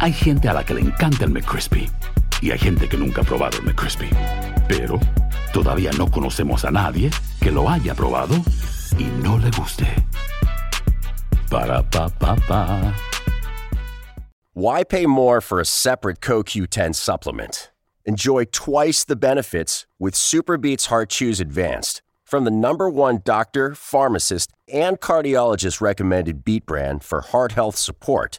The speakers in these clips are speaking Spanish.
Hay gente a la que le encanta el McCrispy y hay gente que nunca ha probado el McCrispy. Pero todavía no conocemos a nadie que lo haya probado y no le guste. Para pa pa pa. Why pay more for a separate CoQ10 supplement? Enjoy twice the benefits with Superbeats Heart Chews Advanced from the number one doctor, pharmacist, and cardiologist recommended beat brand for heart health support.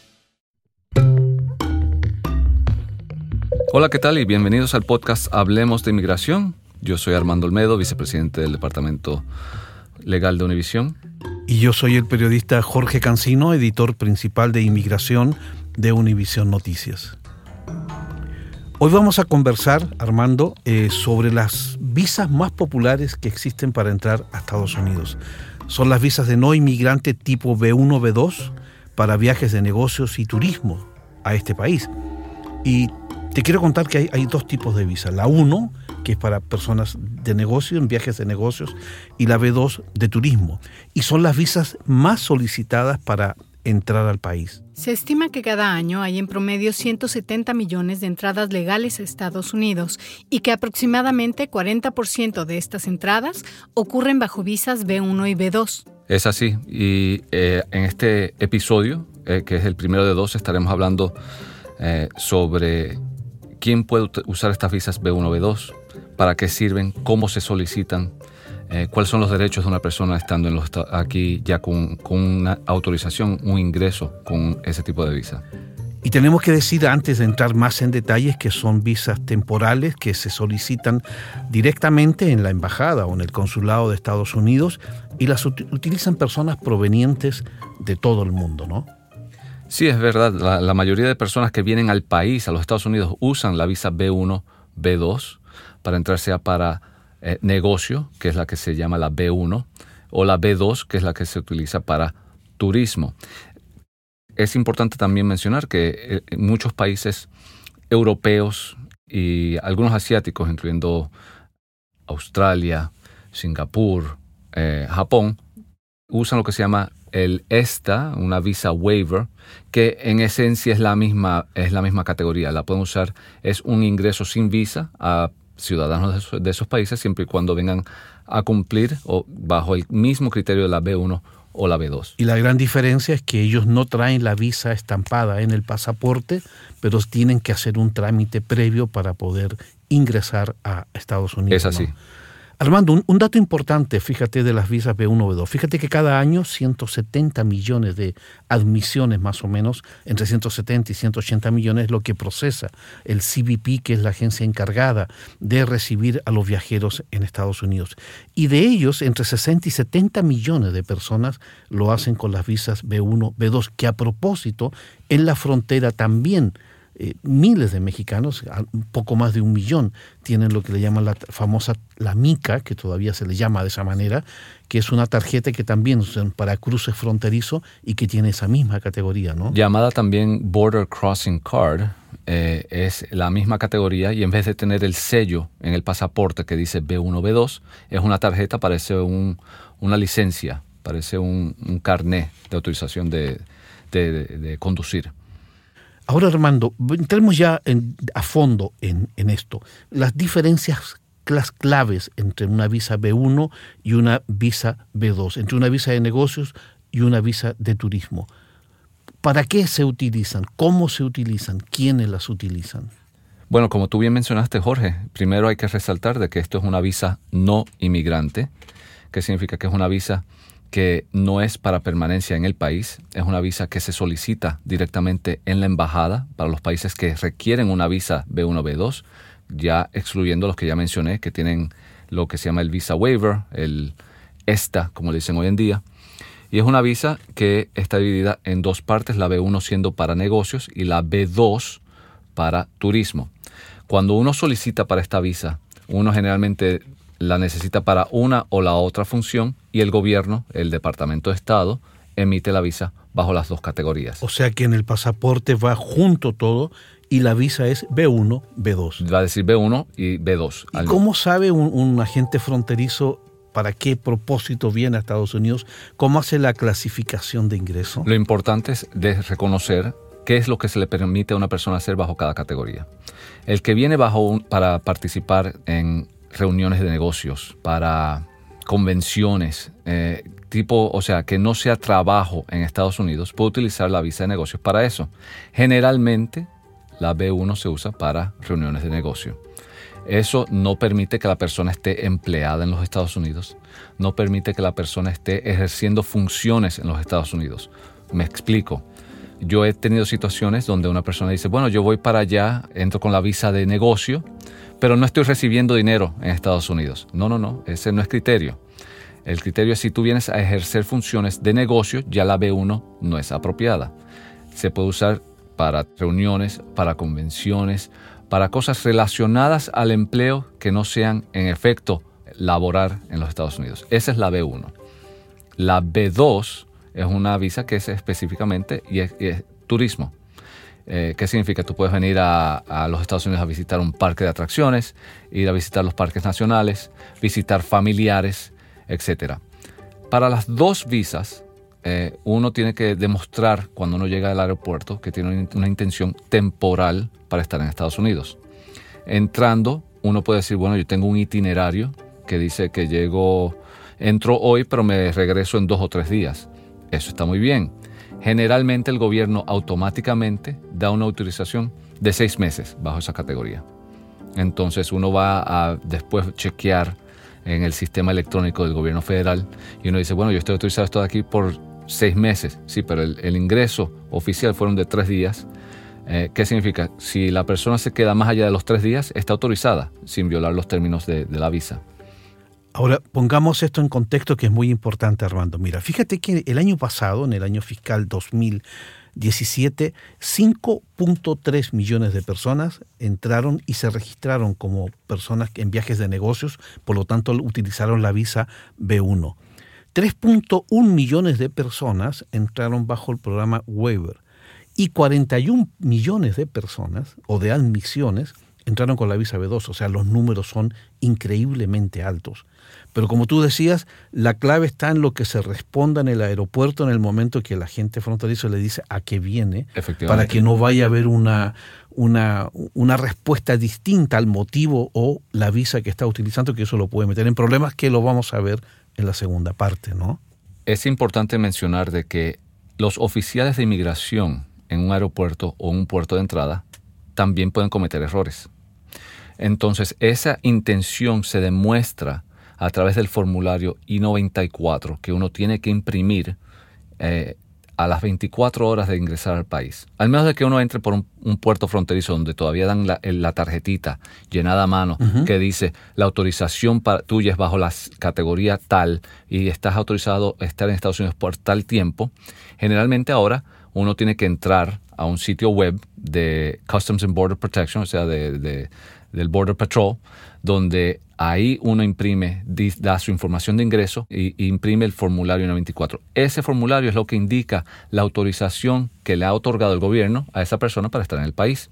Hola, ¿qué tal? Y bienvenidos al podcast Hablemos de Inmigración. Yo soy Armando Olmedo, vicepresidente del Departamento Legal de Univisión. Y yo soy el periodista Jorge Cancino, editor principal de Inmigración de Univisión Noticias. Hoy vamos a conversar, Armando, eh, sobre las visas más populares que existen para entrar a Estados Unidos. Son las visas de no inmigrante tipo B1, B2 para viajes de negocios y turismo a este país. Y te quiero contar que hay, dos tipos de visa. La 1, que es para personas de negocio, en viajes de negocios, y la B2 de turismo. Y son las visas más solicitadas para entrar al país. Se estima que cada año hay en promedio 170 millones de entradas legales a Estados Unidos y que aproximadamente 40% de estas entradas ocurren bajo visas B1 y B2. Es así, y eh, en este episodio, eh, que es el primero de dos, estaremos hablando eh, sobre quién puede usar estas visas B1, B2, para qué sirven, cómo se solicitan, cuáles son los derechos de una persona estando en aquí ya con, una autorización, un ingreso con ese tipo de visa. Y tenemos que decir antes de entrar más en detalles que son visas temporales que se solicitan directamente en la embajada o en el consulado de Estados Unidos y las utilizan personas provenientes de todo el mundo, ¿no? Sí, es verdad. La, mayoría de personas que vienen al país, a los Estados Unidos, usan la visa B1, B2 para entrar sea para eh, negocio, que es la que se llama la B1, o la B2, que es la que se utiliza para turismo. Es importante también mencionar que eh, muchos países europeos y algunos asiáticos, incluyendo Australia, Singapur, eh, Japón, usan lo que se llama el ESTA, una visa waiver, que en esencia es la misma, es la misma categoría. La pueden usar, es un ingreso sin visa a ciudadanos de esos, países siempre y cuando vengan a cumplir o bajo el mismo criterio de la B1 o la B2. Y la gran diferencia es que ellos no traen la visa estampada en el pasaporte, pero tienen que hacer un trámite previo para poder ingresar a Estados Unidos. Es así. Armando, un, dato importante, fíjate, de las visas B1, B2. Fíjate que cada año 170 millones de admisiones, más o menos, entre 170 y 180 millones, es lo que procesa el CBP, que es la agencia encargada de recibir a los viajeros en Estados Unidos. Y de ellos, entre 60 y 70 millones de personas lo hacen con las visas B1, B2, que a propósito, en la frontera también eh, miles de mexicanos, un poco más de un millón, tienen lo que le llaman la famosa la MICA, que todavía se le llama de esa manera, que es una tarjeta que también usan para cruces fronterizo y que tiene esa misma categoría, ¿no? Llamada también Border Crossing Card, eh, es la misma categoría y en vez de tener el sello en el pasaporte que dice B1, B2, es una tarjeta, parece un, una licencia, parece un, un carné de autorización de conducir. Ahora, Armando, entremos ya a fondo en, esto. Las diferencias, las claves entre una visa B1 y una visa B2, entre una visa de negocios y una visa de turismo. ¿Para qué se utilizan? ¿Cómo se utilizan? ¿Quiénes las utilizan? Bueno, como tú bien mencionaste, Jorge, primero hay que resaltar de que esto es una visa no inmigrante, que significa que es una visa que no es para permanencia en el país, es una visa que se solicita directamente en la embajada para los países que requieren una visa B1, B2, ya excluyendo los que ya mencioné, que tienen lo que se llama el visa waiver, el ESTA, como le dicen hoy en día. Y es una visa que está dividida en dos partes, la B1 siendo para negocios y la B2 para turismo. Cuando uno solicita para esta visa, uno generalmente la necesita para una o la otra función y el gobierno, el Departamento de Estado, emite la visa bajo las dos categorías. O sea que en el pasaporte va junto todo y la visa es B1, B2. Va a decir B1 y B2. ¿Y cómo sabe un, agente fronterizo para qué propósito viene a Estados Unidos? ¿Cómo hace la clasificación de ingreso? Lo importante es de reconocer qué es lo que se le permite a una persona hacer bajo cada categoría. El que viene bajo para participar en reuniones de negocios, para convenciones, eh, tipo, o sea, que no sea trabajo en Estados Unidos, puede utilizar la visa de negocios para eso. Generalmente, la B1 se usa para reuniones de negocio. Eso no permite que la persona esté empleada en los Estados Unidos, no permite que la persona esté ejerciendo funciones en los Estados Unidos. Me explico. Yo he tenido situaciones donde una persona dice, bueno, yo voy para allá, entro con la visa de negocio, pero no estoy recibiendo dinero en Estados Unidos. No, no, no, ese no es criterio. El criterio es si tú vienes a ejercer funciones de negocio, ya la B1 no es apropiada. Se puede usar para reuniones, para convenciones, para cosas relacionadas al empleo que no sean en efecto laborar en los Estados Unidos. Esa es la B1. La B2 es una visa que es específicamente y es turismo. Eh, ¿Qué significa? Tú puedes venir a, los Estados Unidos a visitar un parque de atracciones, ir a visitar los parques nacionales, visitar familiares, etc. Para las dos visas, eh, uno tiene que demostrar cuando uno llega al aeropuerto que tiene una intención temporal para estar en Estados Unidos. Entrando, uno puede decir, bueno, yo tengo un itinerario que dice que llego, entro hoy, pero me regreso en dos o tres días. Eso está muy bien generalmente el gobierno automáticamente da una autorización de seis meses bajo esa categoría. Entonces uno va a después chequear en el sistema electrónico del gobierno federal y uno dice, bueno, yo estoy autorizado esto aquí por seis meses, sí, pero el, ingreso oficial fueron de tres días. Eh, ¿Qué significa? Si la persona se queda más allá de los tres días, está autorizada sin violar los términos de la visa. Ahora, pongamos esto en contexto que es muy importante, Armando. Mira, fíjate que el año pasado, en el año fiscal 2017, 5.3 millones de personas entraron y se registraron como personas en viajes de negocios, por lo tanto utilizaron la visa B1. 3.1 millones de personas entraron bajo el programa Waiver y 41 millones de personas o de admisiones entraron con la visa B2, o sea, los números son increíblemente altos. Pero como tú decías, la clave está en lo que se responda en el aeropuerto en el momento que el agente fronterizo le dice a qué viene, para que no vaya a haber una, una, una, respuesta distinta al motivo o la visa que está utilizando, que eso lo puede meter en problemas que lo vamos a ver en la segunda parte, ¿no? Es importante mencionar de que los oficiales de inmigración en un aeropuerto o un puerto de entrada también pueden cometer errores. Entonces, esa intención se demuestra a través del formulario I-94 que uno tiene que imprimir eh, a las 24 horas de ingresar al país. Al menos de que uno entre por un, puerto fronterizo donde todavía dan la, tarjetita llenada a mano que dice la autorización para, tuya es bajo la categoría tal y estás autorizado a estar en Estados Unidos por tal tiempo. Generalmente ahora uno tiene que entrar a un sitio web de Customs and Border Protection, o sea, de, del Border Patrol, donde ahí uno imprime, da su información de ingreso y, imprime el formulario 94. Ese formulario es lo que indica la autorización que le ha otorgado el gobierno a esa persona para estar en el país.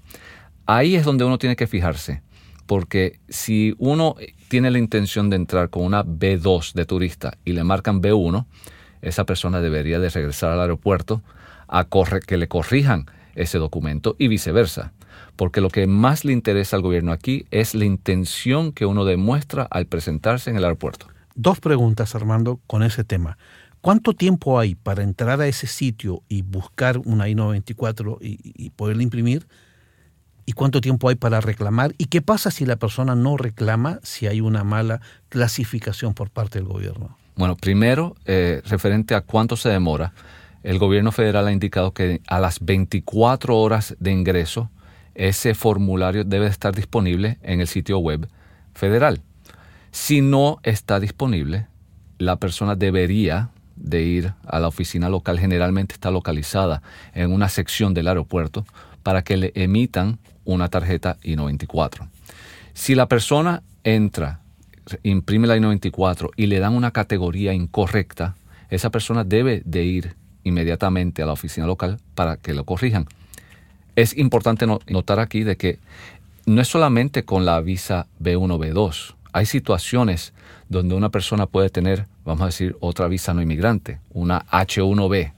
Ahí es donde uno tiene que fijarse, porque si uno tiene la intención de entrar con una B2 de turista y le marcan B1, esa persona debería de regresar al aeropuerto a que le corrijan ese documento y viceversa porque lo que más le interesa al gobierno aquí es la intención que uno demuestra al presentarse en el aeropuerto. Dos preguntas, Armando, con ese tema. ¿Cuánto tiempo hay para entrar a ese sitio y buscar una I-94 y, y poderla imprimir? ¿Y cuánto tiempo hay para reclamar? ¿Y qué pasa si la persona no reclama si hay una mala clasificación por parte del gobierno? Bueno, primero, eh, referente a cuánto se demora, el gobierno federal ha indicado que a las 24 horas de ingreso ese formulario debe estar disponible en el sitio web federal. Si no está disponible, la persona debería de ir a la oficina local, generalmente está localizada en una sección del aeropuerto, para que le emitan una tarjeta I-94. Si la persona entra, imprime la I-94 y le dan una categoría incorrecta, esa persona debe de ir inmediatamente a la oficina local para que lo corrijan. Es importante notar aquí de que no es solamente con la visa B1, B2. Hay situaciones donde una persona puede tener, vamos a decir, otra visa no inmigrante, una H1B,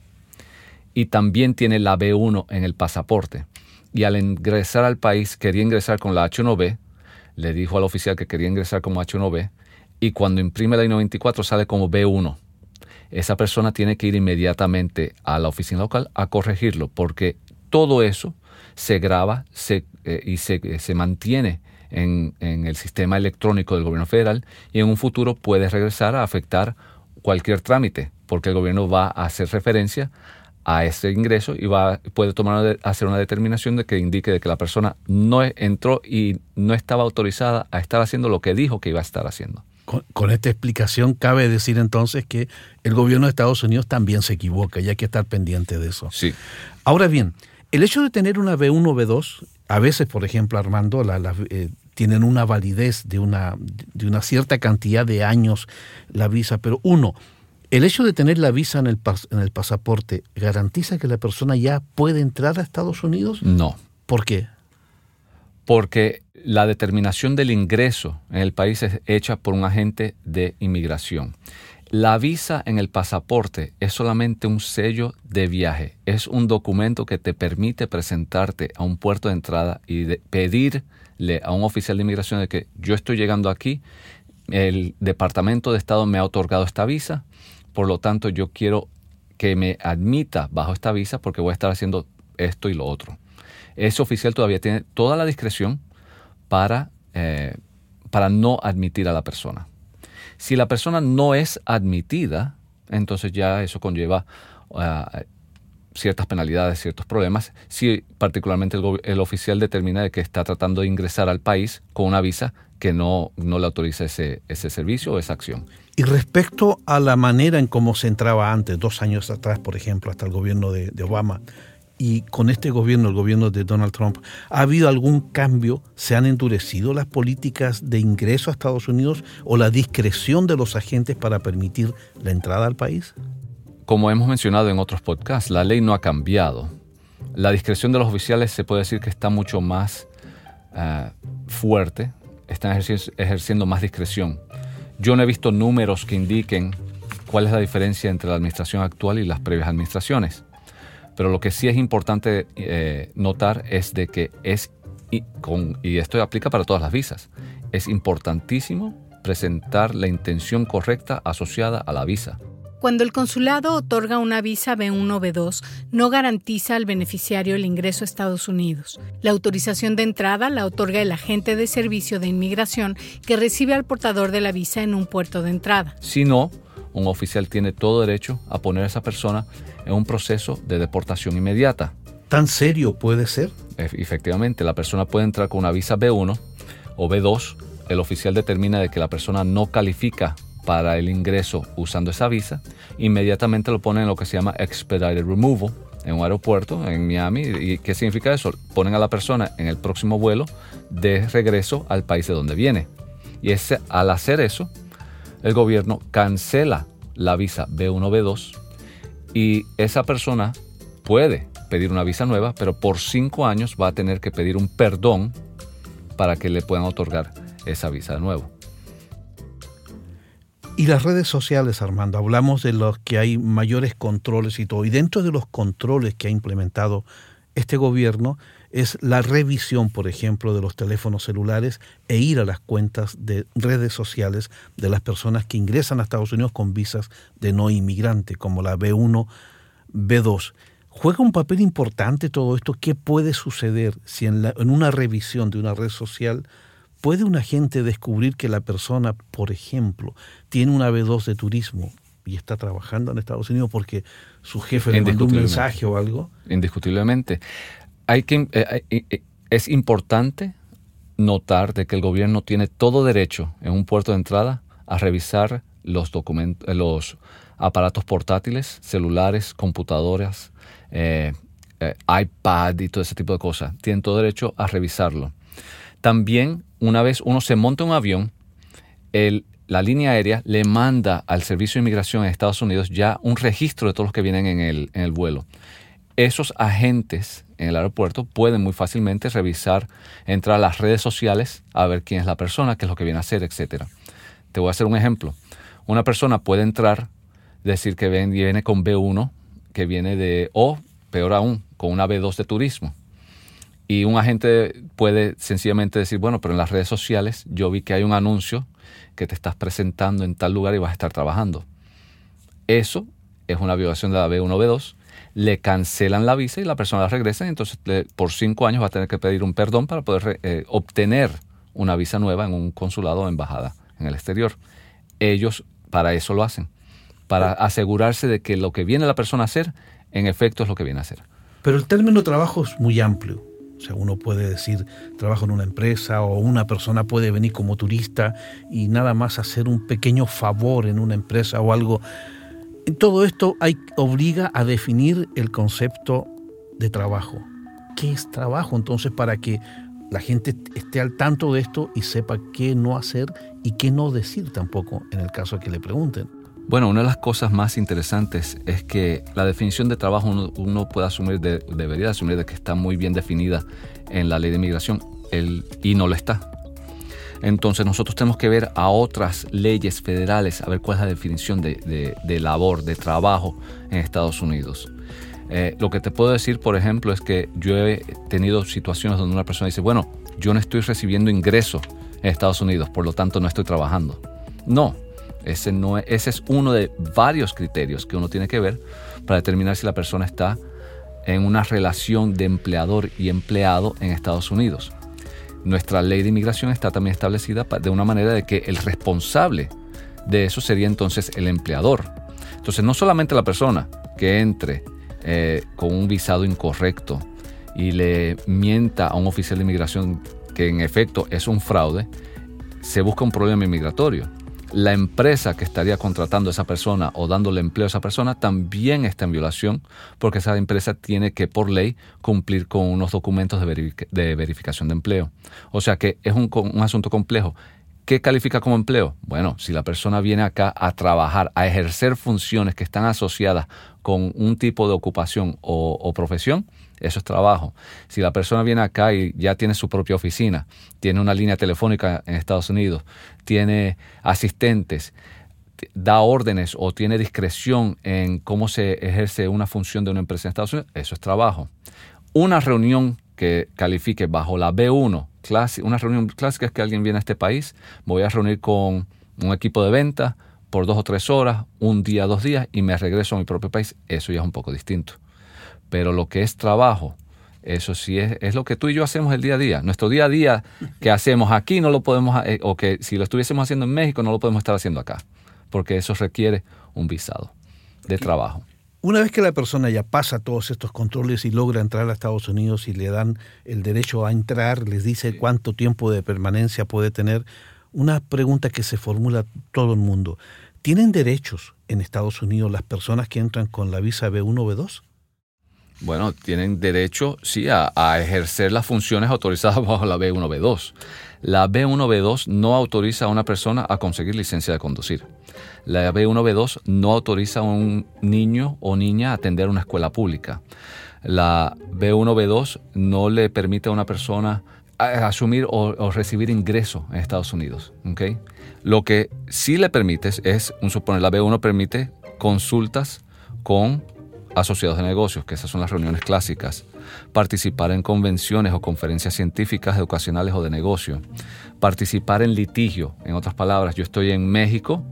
y también tiene la B1 en el pasaporte. Y al ingresar al país, quería ingresar con la H1B, le dijo al oficial que quería ingresar como H1B, y cuando imprime la I-94 sale como B1. Esa persona tiene que ir inmediatamente a la oficina local a corregirlo, porque todo eso se graba eh, y se, eh, se mantiene en, en, el sistema electrónico del gobierno federal y en un futuro puede regresar a afectar cualquier trámite, porque el gobierno va a hacer referencia a ese ingreso y va, puede tomar hacer una determinación de que indique de que la persona no entró y no estaba autorizada a estar haciendo lo que dijo que iba a estar haciendo. Con, con, esta explicación cabe decir entonces que el gobierno de Estados Unidos también se equivoca y hay que estar pendiente de eso. Sí. Ahora bien, el hecho de tener una B1 o B2, a veces, por ejemplo, Armando, eh, tienen una validez de una, de una cierta cantidad de años la visa, pero uno, el hecho de tener la visa en el, en el pasaporte garantiza que la persona ya puede entrar a Estados Unidos? No. ¿Por qué? Porque la determinación del ingreso en el país es hecha por un agente de inmigración. La visa en el pasaporte es solamente un sello de viaje, es un documento que te permite presentarte a un puerto de entrada y pedirle a un oficial de inmigración de que yo estoy llegando aquí, el Departamento de Estado me ha otorgado esta visa, por lo tanto yo quiero que me admita bajo esta visa porque voy a estar haciendo esto y lo otro. Ese oficial todavía tiene toda la discreción para, eh, para no admitir a la persona. Si la persona no es admitida, entonces ya eso conlleva uh, ciertas penalidades, ciertos problemas. Si particularmente el, oficial determina de que está tratando de ingresar al país con una visa que no, no le autoriza ese, ese servicio o esa acción. Y respecto a la manera en cómo se entraba antes, dos años atrás, por ejemplo, hasta el gobierno de Obama, y con este gobierno, el gobierno de Donald Trump, ¿ha habido algún cambio? ¿Se han endurecido las políticas de ingreso a Estados Unidos o la discreción de los agentes para permitir la entrada al país? Como hemos mencionado en otros podcasts, la ley no ha cambiado. La discreción de los oficiales se puede decir que está mucho más uh, fuerte, están ejerciendo más discreción. Yo no he visto números que indiquen cuál es la diferencia entre la administración actual y las previas administraciones. Pero lo que sí es importante eh, notar es de que es, y, con, y esto aplica para todas las visas, es importantísimo presentar la intención correcta asociada a la visa. Cuando el consulado otorga una visa B1 o B2, no garantiza al beneficiario el ingreso a Estados Unidos. La autorización de entrada la otorga el agente de servicio de inmigración que recibe al portador de la visa en un puerto de entrada. Si no, un oficial tiene todo derecho a poner a esa persona en un proceso de deportación inmediata. ¿Tan serio puede ser? Efectivamente, la persona puede entrar con una visa B1 o B2. El oficial determina de que la persona no califica para el ingreso usando esa visa, inmediatamente lo ponen en lo que se llama expedited removal en un aeropuerto en Miami. ¿Y qué significa eso? Ponen a la persona en el próximo vuelo de regreso al país de donde viene. Y ese, al hacer eso, el gobierno cancela la visa B1, B2 y esa persona puede pedir una visa nueva, pero por cinco años va a tener que pedir un perdón para que le puedan otorgar esa visa de nuevo. Y las redes sociales, Armando, hablamos de los que hay mayores controles y todo. Y dentro de los controles que ha implementado este gobierno es la revisión, por ejemplo, de los teléfonos celulares e ir a las cuentas de redes sociales de las personas que ingresan a Estados Unidos con visas de no inmigrante, como la B1, B2. ¿Juega un papel importante todo esto? ¿Qué puede suceder si en, en una revisión de una red social ¿Puede un agente descubrir que la persona, por ejemplo, tiene una B2 de turismo y está trabajando en Estados Unidos porque su jefe le mandó un mensaje o algo? Indiscutiblemente. Hay que, eh, eh, eh, es importante notar de que el gobierno tiene todo derecho en un puerto de entrada a revisar los documentos, los aparatos portátiles, celulares, computadoras, iPad y todo ese tipo de cosas. Tienen todo derecho a revisarlo. También una vez uno se monta un avión, la línea aérea le manda al Servicio de Inmigración en Estados Unidos ya un registro de todos los que vienen en el, en el vuelo. Esos agentes en el aeropuerto pueden muy fácilmente revisar, entrar a las redes sociales a ver quién es la persona, qué es lo que viene a hacer, etc. Te voy a hacer un ejemplo. Una persona puede entrar, decir que viene con B1, que viene de, o peor aún, con una B2 de turismo. Y un agente puede sencillamente decir, bueno, pero en las redes sociales yo vi que hay un anuncio que te estás presentando en tal lugar y vas a estar trabajando. Eso es una violación de la B1 B2. Le cancelan la visa y la persona la regresa y entonces por cinco años va a tener que pedir un perdón para poder eh, obtener una visa nueva en un consulado o embajada en el exterior. Ellos para eso lo hacen, para asegurarse de que lo que viene la persona a hacer, en efecto es lo que viene a hacer. Pero el término trabajo es muy amplio. O sea, uno puede decir, trabajo en una empresa o una persona puede venir como turista y nada más hacer un pequeño favor en una empresa o algo. Todo esto obliga a definir el concepto de trabajo. ¿Qué es trabajo? Entonces, para que la gente esté al tanto de esto y sepa qué no hacer y qué no decir tampoco en el caso de que le pregunten. Bueno, una de las cosas más interesantes es que la definición de trabajo uno, puede asumir, debería asumir de que está muy bien definida en la ley de inmigración y no lo está. Entonces nosotros tenemos que ver a otras leyes federales a ver cuál es la definición de, labor, de trabajo en Estados Unidos. Eh, lo que te puedo decir, por ejemplo, es que yo he tenido situaciones donde una persona dice, bueno, yo no estoy recibiendo ingreso en Estados Unidos, por lo tanto no estoy trabajando. No, ese, no es, ese es uno de varios criterios que uno tiene que ver para determinar si la persona está en una relación de empleador y empleado en Estados Unidos. Nuestra ley de inmigración está también establecida de una manera de que el responsable de eso sería entonces el empleador. Entonces no solamente la persona que entre eh, con un visado incorrecto y le mienta a un oficial de inmigración que en efecto es un fraude, se busca un problema inmigratorio la empresa que estaría contratando a esa persona o dándole empleo a esa persona también está en violación porque esa empresa tiene que por ley cumplir con unos documentos de, verificación de empleo. O sea que es un, asunto complejo. ¿Qué califica como empleo? Bueno, si la persona viene acá a trabajar, a ejercer funciones que están asociadas con un tipo de ocupación o profesión, eso es trabajo. Si la persona viene acá y ya tiene su propia oficina, tiene una línea telefónica en Estados Unidos, tiene asistentes, da órdenes o tiene discreción en cómo se ejerce una función de una empresa en Estados Unidos, eso es trabajo. Una reunión que califique bajo la B1, una reunión clásica es que alguien viene a este país, voy a reunir con un equipo de venta por dos o tres horas, un día, dos días, y me regreso a mi propio país, eso ya es un poco distinto. Pero lo que es trabajo, eso sí es, es lo que tú y yo hacemos el día a día. Nuestro día a día que hacemos aquí no lo podemos, eh, o que si lo estuviésemos haciendo en México no lo podemos estar haciendo acá, porque eso requiere un visado de trabajo. Una vez que la persona ya pasa todos estos controles y logra entrar a Estados Unidos y le dan el derecho a entrar, les dice cuánto tiempo de permanencia puede tener, una pregunta que se formula todo el mundo. ¿Tienen derechos en Estados Unidos las personas que entran con la visa B1 o B2? Bueno, tienen derecho, sí, a, a, ejercer las funciones autorizadas bajo la B1, B2. La B1, B2 no autoriza a una persona a conseguir licencia de conducir. La B1, B2 no autoriza a un niño o niña a atender una escuela pública. La B1, B2 no le permite a una persona asumir o, recibir ingreso en Estados Unidos. Lo que sí le permite es, un suponer, la B1 permite consultas con asociados de negocios, que esas son las reuniones clásicas, participar en convenciones o conferencias científicas, educacionales o de negocio, participar en litigio, en otras palabras, yo estoy en México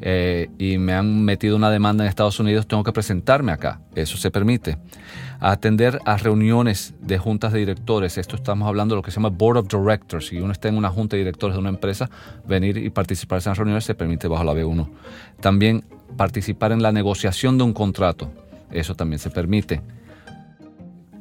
eh, y me han metido una demanda en Estados Unidos, tengo que presentarme acá, eso se permite. Atender a reuniones de juntas de directores, esto estamos hablando de lo que se llama Board of Directors, si uno está en una junta de directores de una empresa, venir y participar en esas reuniones se permite bajo la B1. También participar en la negociación de un contrato, eso también se permite.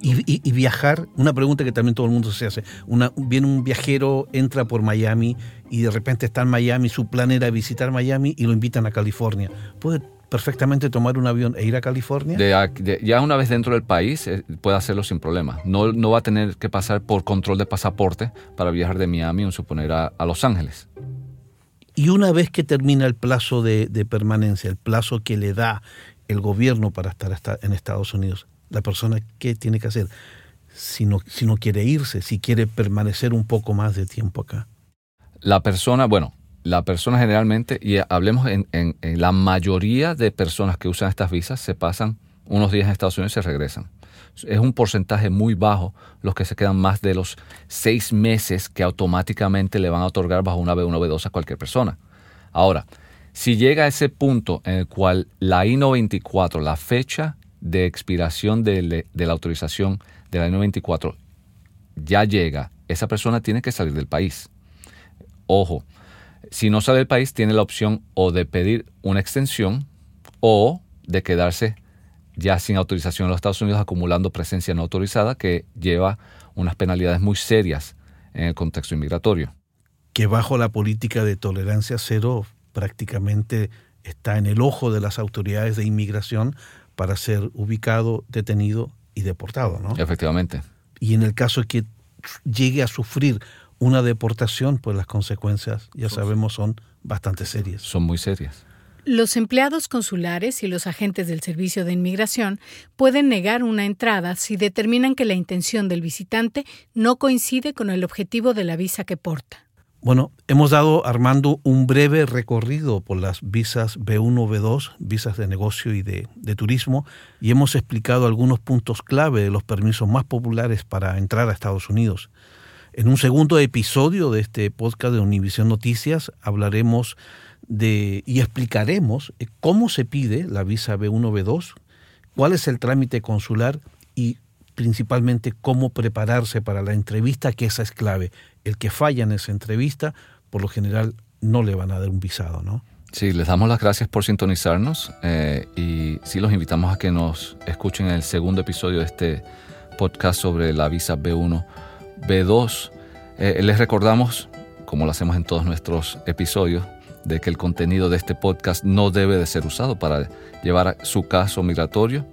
Y, y, y, viajar, una pregunta que también todo el mundo se hace. Una, viene un viajero, entra por Miami y de repente está en Miami, su plan era visitar Miami y lo invitan a California. ¿Puede perfectamente tomar un avión e ir a California? De, de, ya una vez dentro del país eh, puede hacerlo sin problema. No, no va a tener que pasar por control de pasaporte para viajar de Miami o suponer a, a Los Ángeles. Y una vez que termina el plazo de, de permanencia, el plazo que le da el gobierno para estar en Estados Unidos, la persona qué tiene que hacer si no, quiere irse, si quiere permanecer un poco más de tiempo acá. La persona, bueno, la persona generalmente, y hablemos en, la mayoría de personas que usan estas visas, se pasan unos días en Estados Unidos y se regresan. Es un porcentaje muy bajo los que se quedan más de los seis meses que automáticamente le van a otorgar bajo una B1 B2 a cualquier persona. Ahora, si llega a ese punto en el cual la I-94, la fecha de expiración de, de, la autorización de la I-94 ya llega, esa persona tiene que salir del país. Ojo, si no sale del país, tiene la opción o de pedir una extensión o de quedarse ya sin autorización en los Estados Unidos acumulando presencia no autorizada que lleva unas penalidades muy serias en el contexto inmigratorio. Que bajo la política de tolerancia cero prácticamente está en el ojo de las autoridades de inmigración para ser ubicado, detenido y deportado, ¿no? Efectivamente. Y en el caso de que llegue a sufrir una deportación, pues las consecuencias, ya sabemos, son bastante serias. Son muy serias. Los empleados consulares y los agentes del Servicio de Inmigración pueden negar una entrada si determinan que la intención del visitante no coincide con el objetivo de la visa que porta. Bueno, hemos dado, Armando, un breve recorrido por las visas B1, B2, visas de negocio y de, de, turismo, y hemos explicado algunos puntos clave de los permisos más populares para entrar a Estados Unidos. En un segundo episodio de este podcast de Univisión Noticias hablaremos de y explicaremos cómo se pide la visa B1, B2, cuál es el trámite consular y principalmente cómo prepararse para la entrevista, que esa es clave. El que falla en esa entrevista, por lo general, no le van a dar un visado, ¿no? Sí, les damos las gracias por sintonizarnos eh, y sí los invitamos a que nos escuchen en el segundo episodio de este podcast sobre la visa B1, B2. Eh, les recordamos, como lo hacemos en todos nuestros episodios, de que el contenido de este podcast no debe de ser usado para llevar su caso migratorio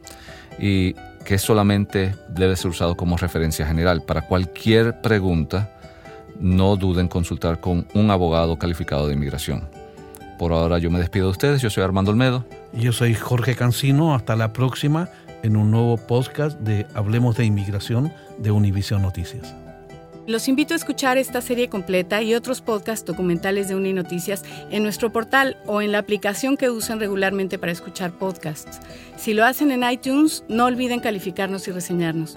y que solamente debe ser usado como referencia general. Para cualquier pregunta, no duden en consultar con un abogado calificado de inmigración. Por ahora yo me despido de ustedes, yo soy Armando Olmedo. Yo soy Jorge Cancino, hasta la próxima en un nuevo podcast de Hablemos de Inmigración de Univision Noticias. Los invito a escuchar esta serie completa y otros podcasts documentales de Uninoticias en nuestro portal o en la aplicación que usan regularmente para escuchar podcasts. Si lo hacen en iTunes, no olviden calificarnos y reseñarnos.